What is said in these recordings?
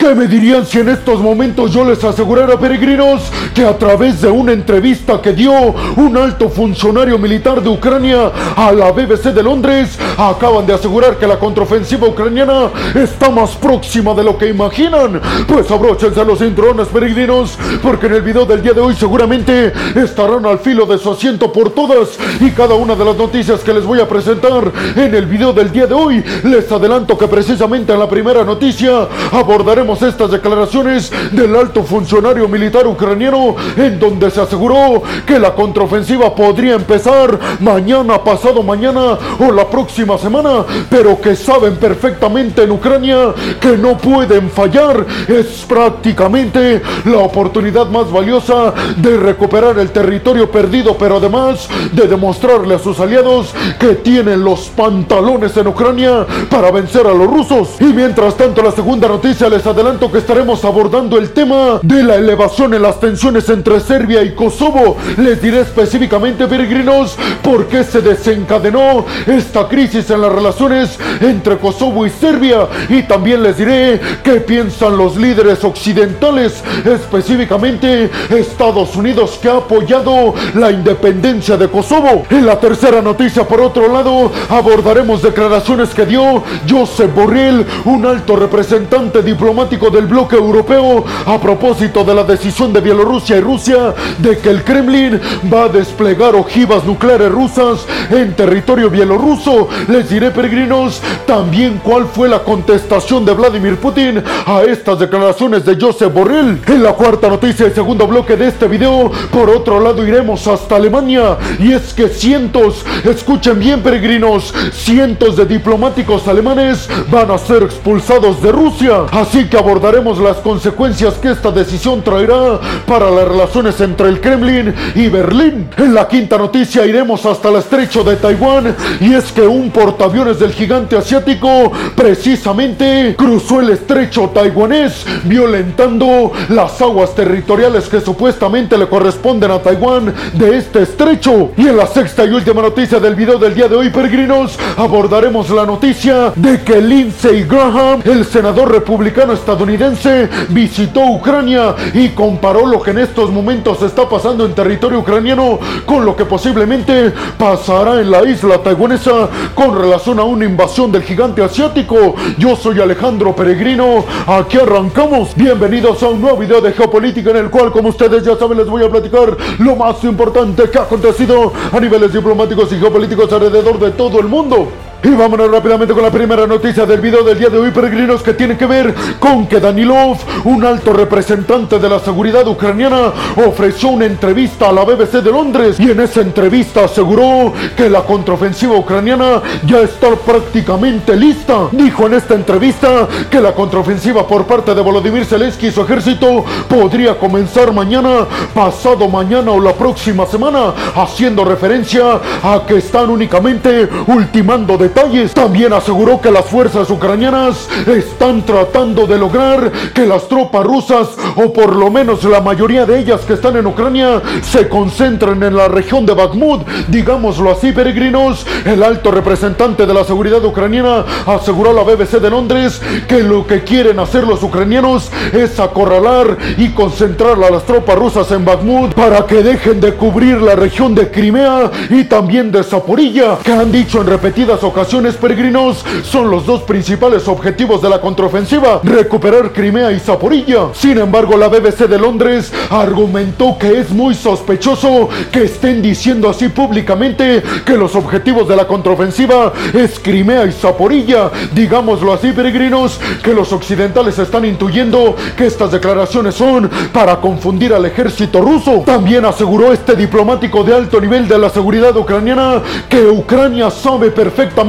¿Qué me dirían si en estos momentos yo les asegurara, peregrinos, que a través de una entrevista que dio un alto funcionario militar de Ucrania a la BBC de Londres, acaban de asegurar que la contraofensiva ucraniana está más próxima de lo que imaginan? Pues abróchense los cinturones, peregrinos, porque en el video del día de hoy seguramente estarán al filo de su asiento por todas y cada una de las noticias que les voy a presentar en el video del día de hoy. Les adelanto que precisamente en la primera noticia abordaremos estas declaraciones del alto funcionario militar ucraniano en donde se aseguró que la contraofensiva podría empezar mañana, pasado mañana o la próxima semana, pero que saben perfectamente en Ucrania que no pueden fallar. Es prácticamente la oportunidad más valiosa de recuperar el territorio perdido, pero además de demostrarle a sus aliados que tienen los pantalones en Ucrania para vencer a los rusos. Y mientras tanto, la segunda noticia les adelanto que estaremos abordando el tema de la elevación en las tensiones entre Serbia y Kosovo. Les diré específicamente, peregrinos, por qué se desencadenó esta crisis en las relaciones entre Kosovo y Serbia. Y también les diré qué piensan los líderes occidentales, específicamente Estados Unidos, que ha apoyado la independencia de Kosovo. En la tercera noticia, por otro lado, abordaremos declaraciones que dio Josep Borrell, un alto representante diplomático del bloque europeo a propósito de la decisión de Bielorrusia y Rusia de que el Kremlin va a desplegar ojivas nucleares rusas en territorio bielorruso. Les diré, peregrinos, también cuál fue la contestación de Vladimir Putin a estas declaraciones de Josep Borrell. En la cuarta noticia y segundo bloque de este video, por otro lado iremos hasta Alemania y es que cientos, escuchen bien peregrinos, cientos de diplomáticos alemanes van a ser expulsados de Rusia. Así que abordaremos las consecuencias que esta decisión traerá para las relaciones entre el Kremlin y Berlín. En la quinta noticia iremos hasta el estrecho de Taiwán y es que un portaaviones del gigante asiático precisamente cruzó el estrecho taiwanés violentando las aguas territoriales que supuestamente le corresponden a Taiwán de este estrecho. Y en la sexta y última noticia del video del día de hoy, peregrinos, abordaremos la noticia de que Lindsey Graham, el senador republicano estadounidense visitó Ucrania y comparó lo que en estos momentos está pasando en territorio ucraniano con lo que posiblemente pasará en la isla taiwanesa con relación a una invasión del gigante asiático. Yo soy Alejandro Peregrino, aquí arrancamos. Bienvenidos a un nuevo video de geopolítica en el cual, como ustedes ya saben, les voy a platicar lo más importante que ha acontecido a niveles diplomáticos y geopolíticos alrededor de todo el mundo. Y vámonos rápidamente con la primera noticia del video del día de hoy, peregrinos, que tiene que ver con que Danilov, un alto representante de la seguridad ucraniana, ofreció una entrevista a la BBC de Londres y en esa entrevista aseguró que la contraofensiva ucraniana ya está prácticamente lista. Dijo en esta entrevista que la contraofensiva por parte de Volodymyr Zelensky y su ejército podría comenzar mañana, pasado mañana o la próxima semana, haciendo referencia a que están únicamente ultimando de también aseguró que las fuerzas ucranianas están tratando de lograr que las tropas rusas, o por lo menos la mayoría de ellas que están en Ucrania, se concentren en la región de Bakhmut. Digámoslo así, peregrinos, el alto representante de la seguridad ucraniana aseguró a la BBC de Londres que lo que quieren hacer los ucranianos es acorralar y concentrar a las tropas rusas en Bakhmut para que dejen de cubrir la región de Crimea y también de Zaporilla, que han dicho en repetidas ocasiones peregrinos son los dos principales objetivos de la contraofensiva, recuperar Crimea y Zaporilla. Sin embargo, la BBC de Londres argumentó que es muy sospechoso que estén diciendo así públicamente que los objetivos de la contraofensiva es Crimea y Zaporilla. Digámoslo así, peregrinos, que los occidentales están intuyendo que estas declaraciones son para confundir al ejército ruso. También aseguró este diplomático de alto nivel de la seguridad ucraniana que Ucrania sabe perfectamente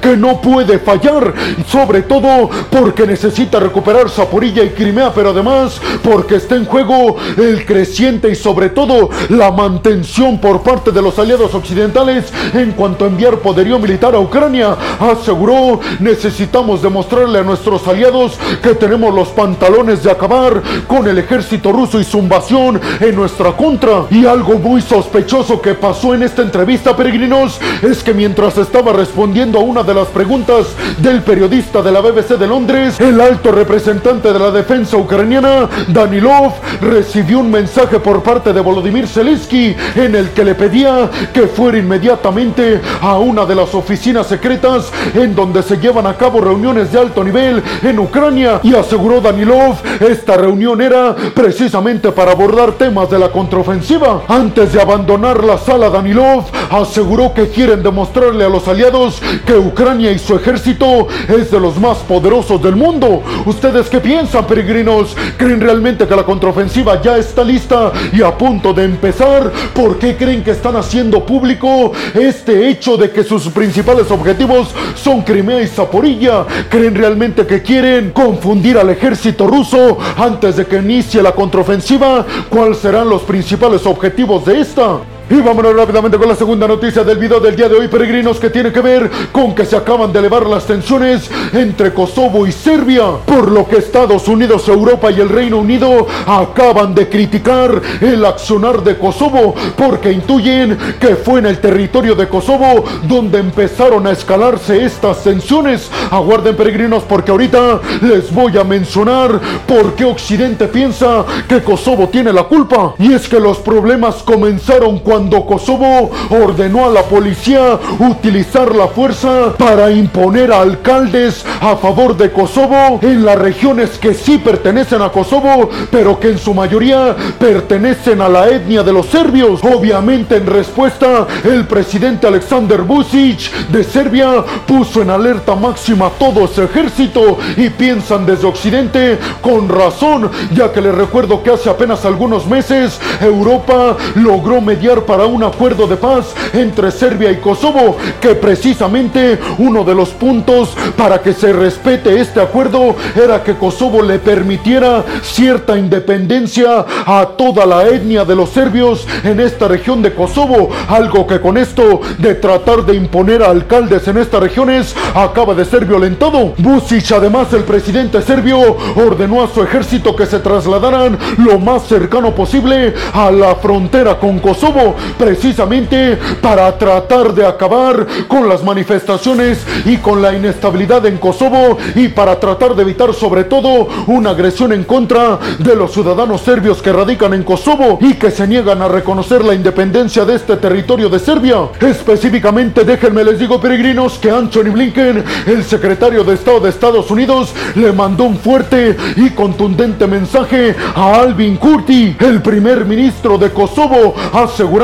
que no puede fallar, sobre todo porque necesita recuperar Zaporilla y Crimea, pero además porque está en juego el creciente y sobre todo la mantención por parte de los aliados occidentales en cuanto a enviar poderío militar a Ucrania. Aseguró, necesitamos demostrarle a nuestros aliados que tenemos los pantalones de acabar con el ejército ruso y su invasión en nuestra contra. Y algo muy sospechoso que pasó en esta entrevista, peregrinos, es que mientras estaba respondiendo respondiendo a una de las preguntas del periodista de la BBC de Londres, el alto representante de la defensa ucraniana, Danilov, recibió un mensaje por parte de Volodymyr Zelensky en el que le pedía que fuera inmediatamente a una de las oficinas secretas en donde se llevan a cabo reuniones de alto nivel en Ucrania y aseguró Danilov, esta reunión era precisamente para abordar temas de la contraofensiva. Antes de abandonar la sala, Danilov aseguró que quieren demostrarle a los aliados que Ucrania y su ejército es de los más poderosos del mundo. ¿Ustedes qué piensan, peregrinos? ¿Creen realmente que la contraofensiva ya está lista y a punto de empezar? ¿Por qué creen que están haciendo público este hecho de que sus principales objetivos son Crimea y Zaporilla? ¿Creen realmente que quieren confundir al ejército ruso antes de que inicie la contraofensiva? ¿Cuáles serán los principales objetivos de esta? Y vámonos rápidamente con la segunda noticia del video del día de hoy, peregrinos, que tiene que ver con que se acaban de elevar las tensiones entre Kosovo y Serbia, por lo que Estados Unidos, Europa y el Reino Unido acaban de criticar el accionar de Kosovo, porque intuyen que fue en el territorio de Kosovo donde empezaron a escalarse estas tensiones. Aguarden, peregrinos, porque ahorita les voy a mencionar por qué Occidente piensa que Kosovo tiene la culpa. Y es que los problemas comenzaron cuando cuando Kosovo ordenó a la policía utilizar la fuerza para imponer a alcaldes a favor de Kosovo en las regiones que sí pertenecen a Kosovo, pero que en su mayoría pertenecen a la etnia de los serbios. Obviamente en respuesta, el presidente Alexander Vucic de Serbia puso en alerta máxima todo ese ejército y piensan desde Occidente con razón, ya que les recuerdo que hace apenas algunos meses Europa logró mediar para un acuerdo de paz entre Serbia y Kosovo, que precisamente uno de los puntos para que se respete este acuerdo era que Kosovo le permitiera cierta independencia a toda la etnia de los serbios en esta región de Kosovo, algo que con esto de tratar de imponer a alcaldes en estas regiones acaba de ser violentado. Vucic, además el presidente serbio, ordenó a su ejército que se trasladaran lo más cercano posible a la frontera con Kosovo, precisamente para tratar de acabar con las manifestaciones y con la inestabilidad en Kosovo y para tratar de evitar sobre todo una agresión en contra de los ciudadanos serbios que radican en Kosovo y que se niegan a reconocer la independencia de este territorio de Serbia. Específicamente, déjenme les digo peregrinos que Anthony Blinken, el secretario de Estado de Estados Unidos, le mandó un fuerte y contundente mensaje a Alvin Kurti, el primer ministro de Kosovo, asegurando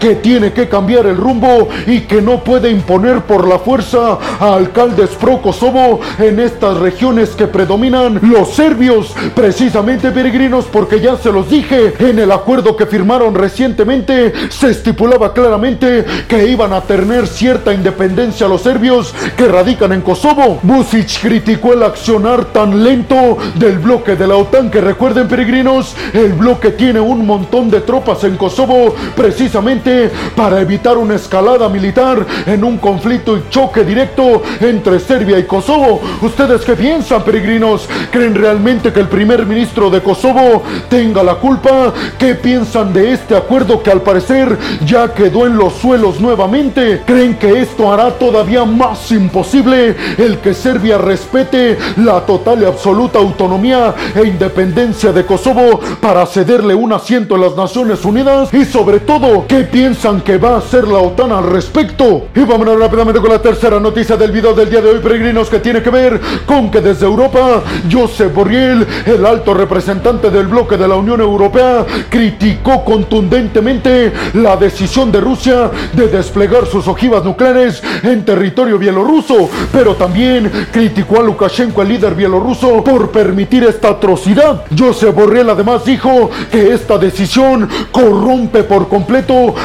que tiene que cambiar el rumbo y que no puede imponer por la fuerza a alcaldes pro Kosovo en estas regiones que predominan los serbios, precisamente peregrinos, porque ya se los dije, en el acuerdo que firmaron recientemente se estipulaba claramente que iban a tener cierta independencia los serbios que radican en Kosovo. Busic criticó el accionar tan lento del bloque de la OTAN que recuerden peregrinos, el bloque tiene un montón de tropas en Kosovo, precisamente para evitar una escalada militar en un conflicto y choque directo entre Serbia y Kosovo. ¿Ustedes qué piensan, peregrinos? ¿Creen realmente que el primer ministro de Kosovo tenga la culpa? ¿Qué piensan de este acuerdo que al parecer ya quedó en los suelos nuevamente? ¿Creen que esto hará todavía más imposible el que Serbia respete la total y absoluta autonomía e independencia de Kosovo para cederle un asiento en las Naciones Unidas? Y sobre todo, ¿Qué piensan que va a hacer la OTAN al respecto? Y vámonos rápidamente con la tercera noticia del video del día de hoy, peregrinos, que tiene que ver con que desde Europa, Josep Borrell, el alto representante del bloque de la Unión Europea, criticó contundentemente la decisión de Rusia de desplegar sus ojivas nucleares en territorio bielorruso, pero también criticó a Lukashenko, el líder bielorruso, por permitir esta atrocidad. Josep Borrell además dijo que esta decisión corrompe por completo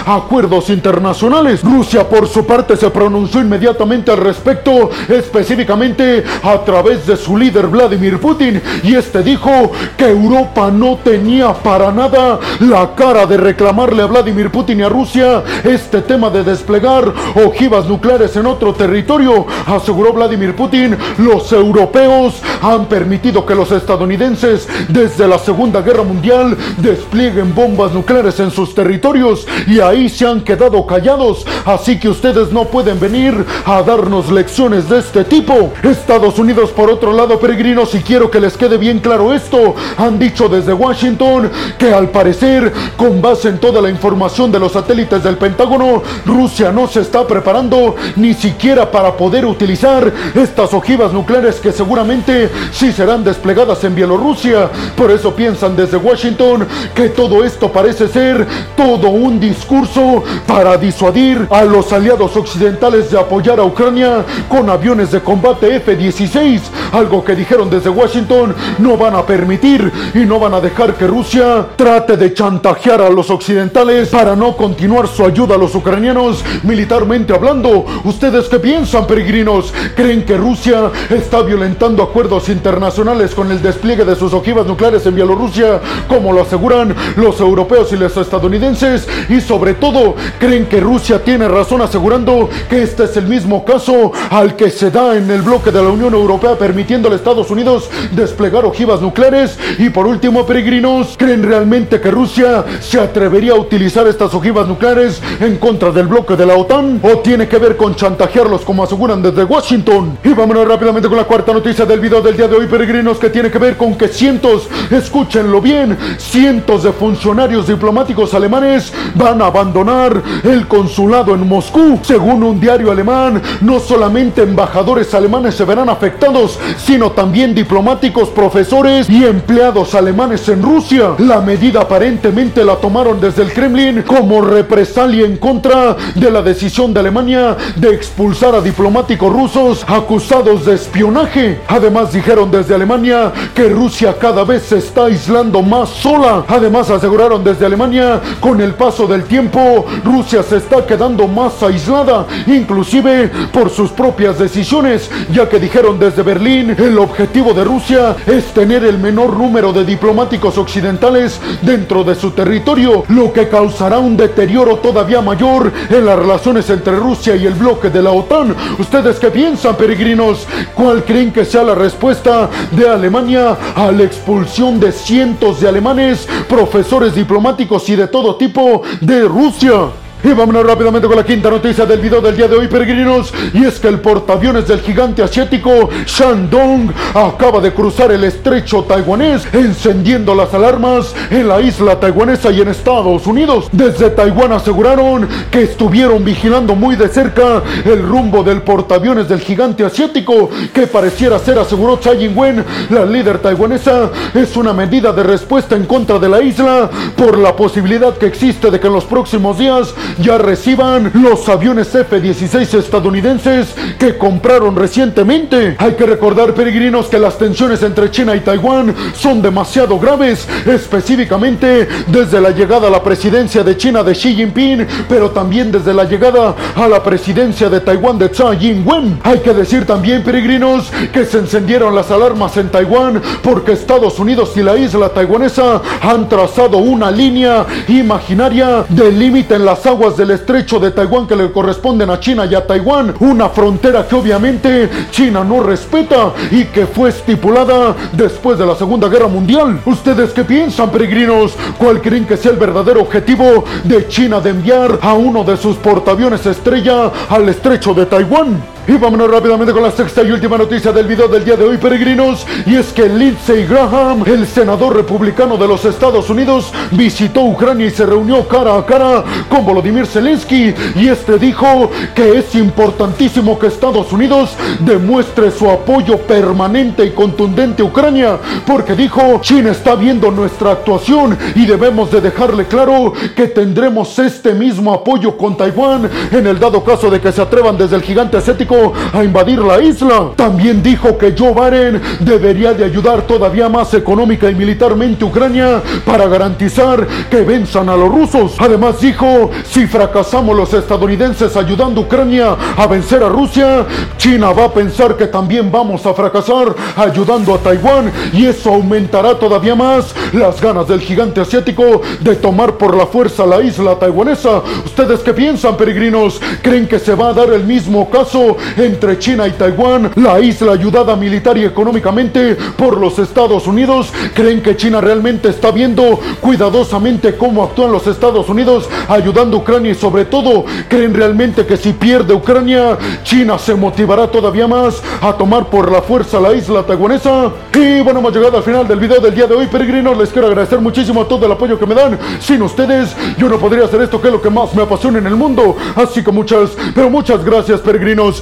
acuerdos internacionales. Rusia por su parte se pronunció inmediatamente al respecto, específicamente a través de su líder Vladimir Putin, y este dijo que Europa no tenía para nada la cara de reclamarle a Vladimir Putin y a Rusia este tema de desplegar ojivas nucleares en otro territorio. Aseguró Vladimir Putin, los europeos han permitido que los estadounidenses desde la Segunda Guerra Mundial desplieguen bombas nucleares en sus territorios Y ahí se han quedado callados. Así que ustedes no pueden venir a darnos lecciones de este tipo. Estados Unidos, por otro lado, peregrinos, y quiero que les quede bien claro esto, han dicho desde Washington que al parecer, con base en toda la información de los satélites del Pentágono, Rusia no se está preparando ni siquiera para poder utilizar estas ojivas nucleares que seguramente sí serán desplegadas en Bielorrusia. Por eso piensan desde Washington que todo esto parece ser todo un discurso para disuadir a los aliados occidentales de apoyar a Ucrania con aviones de combate F-16, algo que dijeron desde Washington no van a permitir y no van a dejar que Rusia trate de chantajear a los occidentales para no continuar su ayuda a los ucranianos militarmente hablando. ¿Ustedes qué piensan, peregrinos? ¿Creen que Rusia está violentando acuerdos internacionales con el despliegue de sus ojivas nucleares en Bielorrusia, como lo aseguran los europeos y los estadounidenses? Y sobre todo, ¿creen que Rusia tiene razón asegurando que este es el mismo caso al que se da en el bloque de la Unión Europea permitiendo a Estados Unidos desplegar ojivas nucleares? Y por último, peregrinos, ¿creen realmente que Rusia se atrevería a utilizar estas ojivas nucleares en contra del bloque de la OTAN? ¿O tiene que ver con chantajearlos como aseguran desde Washington? Y vámonos rápidamente con la cuarta noticia del video del día de hoy, peregrinos, que tiene que ver con que cientos, escúchenlo bien, cientos de funcionarios diplomáticos alemanes van a abandonar el consulado en Moscú. Según un diario alemán, no solamente embajadores alemanes se verán afectados, sino también diplomáticos, profesores y empleados alemanes en Rusia. La medida aparentemente la tomaron desde el Kremlin como represalia en contra de la decisión de Alemania de expulsar a diplomáticos rusos acusados de espionaje. Además dijeron desde Alemania que Rusia cada vez se está aislando más sola. Además aseguraron desde Alemania con el paso del tiempo Rusia se está quedando más aislada, inclusive por sus propias decisiones, ya que dijeron desde Berlín el objetivo de Rusia es tener el menor número de diplomáticos occidentales dentro de su territorio, lo que causará un deterioro todavía mayor en las relaciones entre Rusia y el bloque de la OTAN. ¿Ustedes qué piensan, peregrinos? ¿Cuál creen que sea la respuesta de Alemania a la expulsión de cientos de alemanes, profesores diplomáticos y de todo tipo de Rusia? Y vámonos rápidamente con la quinta noticia del video del día de hoy, peregrinos. Y es que el portaaviones del gigante asiático Shandong acaba de cruzar el estrecho taiwanés, encendiendo las alarmas en la isla taiwanesa y en Estados Unidos. Desde Taiwán aseguraron que estuvieron vigilando muy de cerca el rumbo del portaaviones del gigante asiático, que pareciera ser, aseguró Tsai Ing-wen, la líder taiwanesa, es una medida de respuesta en contra de la isla por la posibilidad que existe de que en los próximos días ya reciban los aviones F-16 estadounidenses que compraron recientemente. Hay que recordar, peregrinos, que las tensiones entre China y Taiwán son demasiado graves, específicamente desde la llegada a la presidencia de China de Xi Jinping, pero también desde la llegada a la presidencia de Taiwán de Tsai Ing-wen. Hay que decir también, peregrinos, que se encendieron las alarmas en Taiwán porque Estados Unidos y la isla taiwanesa han trazado una línea imaginaria de límite en las aguas del estrecho de Taiwán que le corresponden a China y a Taiwán, una frontera que obviamente China no respeta y que fue estipulada después de la Segunda Guerra Mundial. ¿Ustedes qué piensan, peregrinos? ¿Cuál creen que sea el verdadero objetivo de China de enviar a uno de sus portaaviones estrella al estrecho de Taiwán? Y vámonos rápidamente con la sexta y última noticia del video del día de hoy, peregrinos. Y es que Lindsey Graham, el senador republicano de los Estados Unidos, visitó Ucrania y se reunió cara a cara con Volodymyr Zelensky. Y este dijo que es importantísimo que Estados Unidos demuestre su apoyo permanente y contundente a Ucrania. Porque dijo, China está viendo nuestra actuación y debemos de dejarle claro que tendremos este mismo apoyo con Taiwán en el dado caso de que se atrevan desde el gigante asiático a invadir la isla. También dijo que Joe Biden debería de ayudar todavía más económica y militarmente a Ucrania para garantizar que venzan a los rusos. Además dijo, si fracasamos los estadounidenses ayudando a Ucrania a vencer a Rusia, China va a pensar que también vamos a fracasar ayudando a Taiwán y eso aumentará todavía más las ganas del gigante asiático de tomar por la fuerza la isla taiwanesa. ¿Ustedes qué piensan, peregrinos? ¿Creen que se va a dar el mismo caso entre China y Taiwán, la isla ayudada militar y económicamente por los Estados Unidos. ¿Creen que China realmente está viendo cuidadosamente cómo actúan los Estados Unidos ayudando a Ucrania y sobre todo creen realmente que si pierde Ucrania, China se motivará todavía más a tomar por la fuerza la isla taiwanesa? Y bueno, hemos llegado al final del video del día de hoy, peregrinos. Les quiero agradecer muchísimo todo el apoyo que me dan. Sin ustedes, yo no podría hacer esto que es lo que más me apasiona en el mundo. Así que muchas, pero muchas gracias, peregrinos.